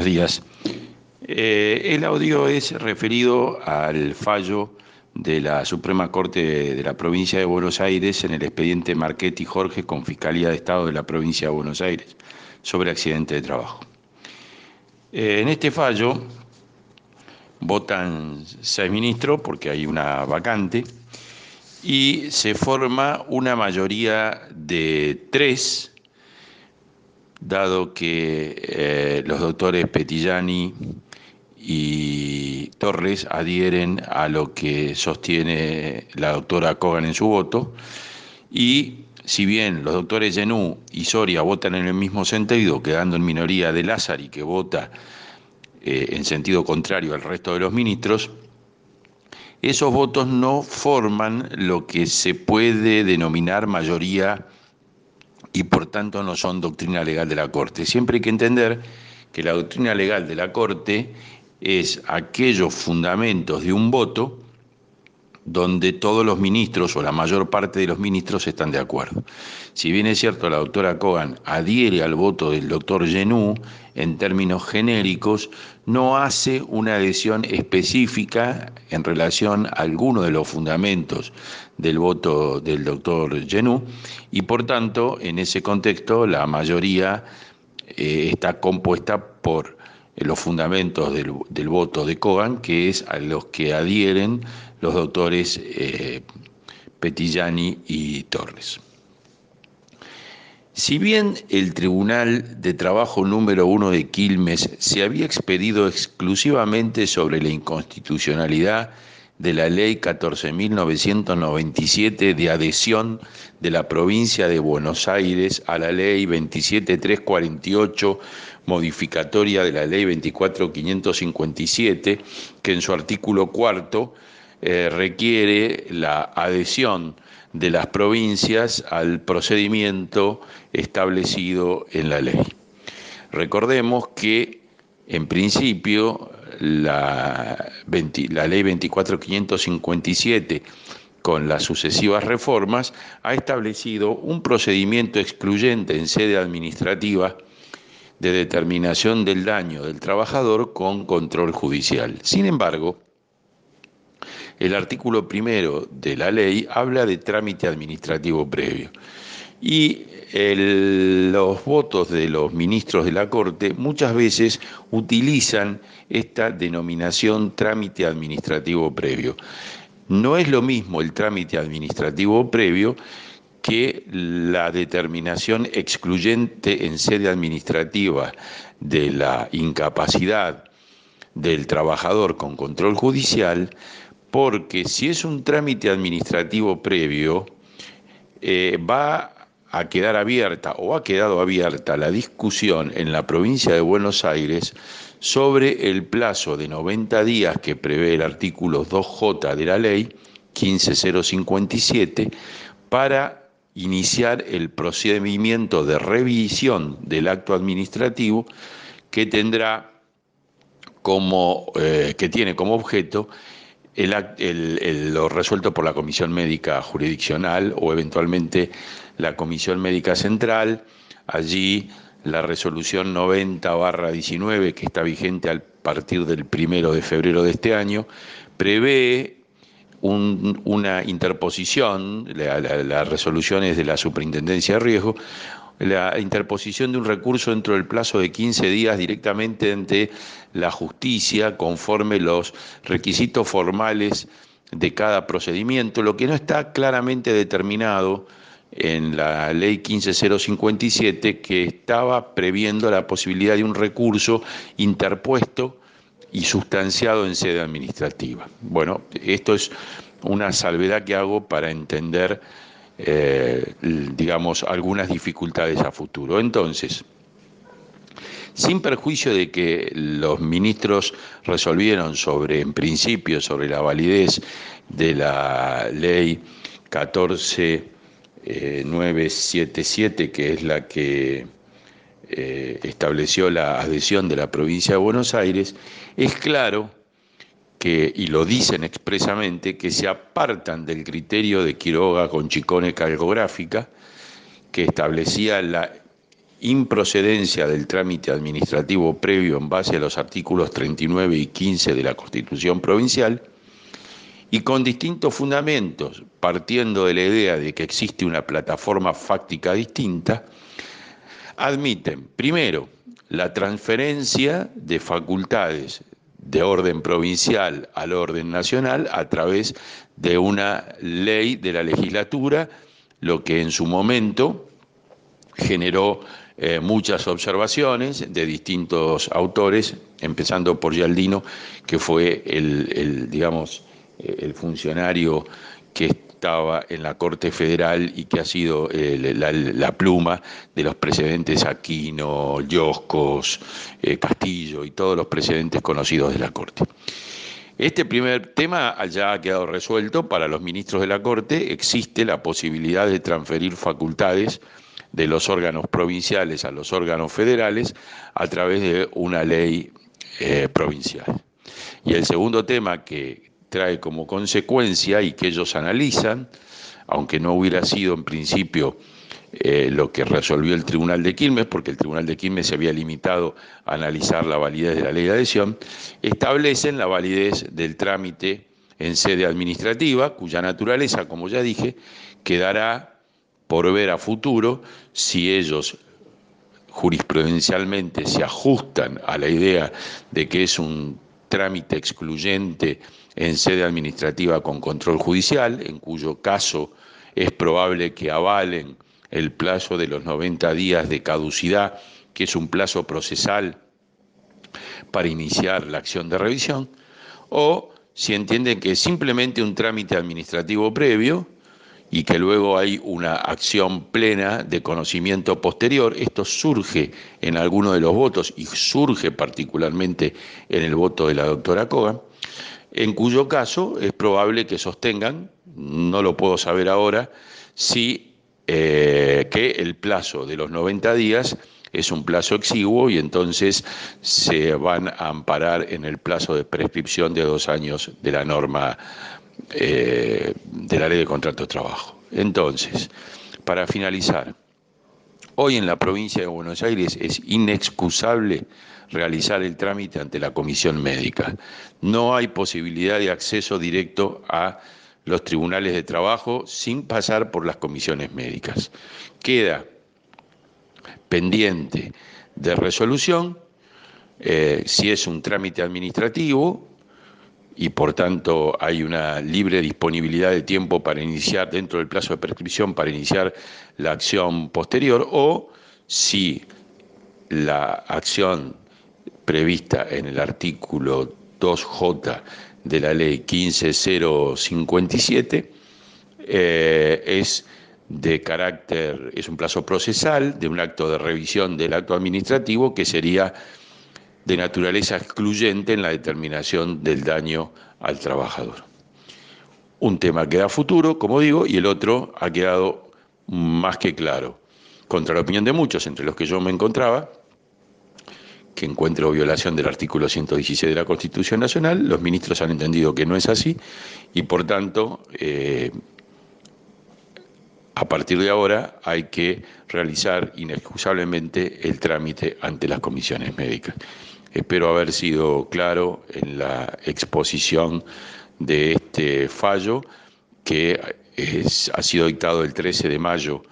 buenos días. Eh, el audio es referido al fallo de la Suprema Corte de la Provincia de Buenos Aires en el expediente Marchetti Jorge con Fiscalía de Estado de la Provincia de Buenos Aires sobre accidente de trabajo. Eh, en este fallo votan seis ministros porque hay una vacante y se forma una mayoría de tres dado que eh, los doctores Petillani y Torres adhieren a lo que sostiene la doctora Kogan en su voto, y si bien los doctores Genú y Soria votan en el mismo sentido, quedando en minoría de Lázaro y que vota eh, en sentido contrario al resto de los ministros, esos votos no forman lo que se puede denominar mayoría y por tanto no son doctrina legal de la Corte. Siempre hay que entender que la doctrina legal de la Corte es aquellos fundamentos de un voto donde todos los ministros o la mayor parte de los ministros están de acuerdo. Si bien es cierto, la doctora Kogan adhiere al voto del doctor Genú en términos genéricos, no hace una adhesión específica en relación a alguno de los fundamentos del voto del doctor Genú y por tanto, en ese contexto, la mayoría eh, está compuesta por los fundamentos del, voto de Kogan, que es a los que adhieren los doctores eh, Petillani y Torres. Si bien el Tribunal de Trabajo número uno de Quilmes se había expedido exclusivamente sobre la inconstitucionalidad de la Ley 14.997 de adhesión de la provincia de Buenos Aires a la Ley 27348 modificatoria de la Ley 24557, que en su artículo cuarto eh, requiere la adhesión de las provincias al procedimiento establecido en la ley. Recordemos que, en principio, la, ley 24557 con las sucesivas reformas ha establecido un procedimiento excluyente en sede administrativa de determinación del daño del trabajador con control judicial. Sin embargo, el artículo primero de la ley habla de trámite administrativo previo. Y los votos de los ministros de la Corte muchas veces utilizan esta denominación trámite administrativo previo. No es lo mismo el trámite administrativo previo que la determinación excluyente en sede administrativa de la incapacidad del trabajador con control judicial, porque si es un trámite administrativo previo, eh, va a quedar abierta o ha quedado abierta la discusión en la provincia de Buenos Aires sobre el plazo de 90 días que prevé el artículo 2J de la ley 15057 para iniciar el procedimiento de revisión del acto administrativo que tendrá como eh, que tiene como objeto lo resuelto por la Comisión Médica Jurisdiccional o eventualmente la Comisión Médica Central. Allí la resolución 90-19, que está vigente a partir del primero de febrero de este año, prevé una interposición, las resoluciones de la Superintendencia de Riesgo, la interposición de un recurso dentro del plazo de 15 días directamente ante la justicia conforme los requisitos formales de cada procedimiento, lo que no está claramente determinado en la ley 15057 que estaba previendo la posibilidad de un recurso interpuesto y sustanciado en sede administrativa. Bueno, esto es una salvedad que hago para entender eh, digamos, algunas dificultades a futuro. Entonces, sin perjuicio de que los ministros resolvieron sobre, en principio, sobre la validez de la ley 14977, que es la que eh, estableció la adhesión de la provincia de Buenos Aires, es claro y lo dicen expresamente, que se apartan del criterio de Quiroga con Chicone calcográfica, que establecía la improcedencia del trámite administrativo previo en base a los artículos 39 y 15 de la Constitución Provincial, y con distintos fundamentos, partiendo de la idea de que existe una plataforma fáctica distinta, admiten, primero, la transferencia de facultades de orden provincial al orden nacional a través de una ley de la legislatura, lo que en su momento generó eh, muchas observaciones de distintos autores, empezando por Yaldino, que fue el digamos, el funcionario que estaba en la Corte Federal y que ha sido eh, la, pluma de los presidentes Aquino, Yoscos, eh, Castillo y todos los presidentes conocidos de la Corte. Este primer tema ya ha quedado resuelto para los ministros de la Corte. Existe la posibilidad de transferir facultades de los órganos provinciales a los órganos federales a través de una ley eh, provincial. Y el segundo tema que trae como consecuencia y que ellos analizan, aunque no hubiera sido en principio eh, lo que resolvió el Tribunal de Quilmes, porque el Tribunal de Quilmes se había limitado a analizar la validez de la ley de adhesión, establecen la validez del trámite en sede administrativa, cuya naturaleza, como ya dije, quedará por ver a futuro si ellos jurisprudencialmente se ajustan a la idea de que es un trámite excluyente en sede administrativa con control judicial, en cuyo caso es probable que avalen el plazo de los 90 días de caducidad, que es un plazo procesal para iniciar la acción de revisión, o si entienden que es simplemente un trámite administrativo previo y que luego hay una acción plena de conocimiento posterior, esto surge en alguno de los votos y surge particularmente en el voto de la doctora Kogan, en cuyo caso es probable que sostengan, no lo puedo saber ahora, si eh, que el plazo de los 90 días es un plazo exiguo y entonces se van a amparar en el plazo de prescripción de dos años de la norma eh, de la ley de contrato de trabajo. Entonces, para finalizar, hoy en la provincia de Buenos Aires es inexcusable realizar el trámite ante la comisión médica. No hay posibilidad de acceso directo a los tribunales de trabajo sin pasar por las comisiones médicas. Queda pendiente de resolución eh, si es un trámite administrativo y por tanto hay una libre disponibilidad de tiempo para iniciar dentro del plazo de prescripción para iniciar la acción posterior o si la acción prevista en el artículo 2J de la ley 15057 eh, es de carácter, es un plazo procesal de un acto de revisión del acto administrativo que sería de naturaleza excluyente en la determinación del daño al trabajador. Un tema queda futuro, como digo, y el otro ha quedado más que claro. Contra la opinión de muchos, entre los que yo me encontraba, que encuentro violación del artículo 116 de la Constitución Nacional, los ministros han entendido que no es así y por tanto, eh, a partir de ahora hay que realizar inexcusablemente el trámite ante las comisiones médicas. Espero haber sido claro en la exposición de este fallo que ha sido dictado el 13 de mayo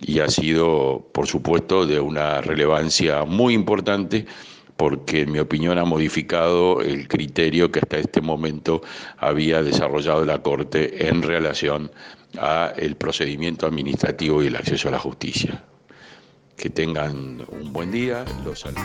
y ha sido, por supuesto, de una relevancia muy importante porque en mi opinión ha modificado el criterio que hasta este momento había desarrollado la Corte en relación a el procedimiento administrativo y el acceso a la justicia. Que tengan un buen día, los saludo.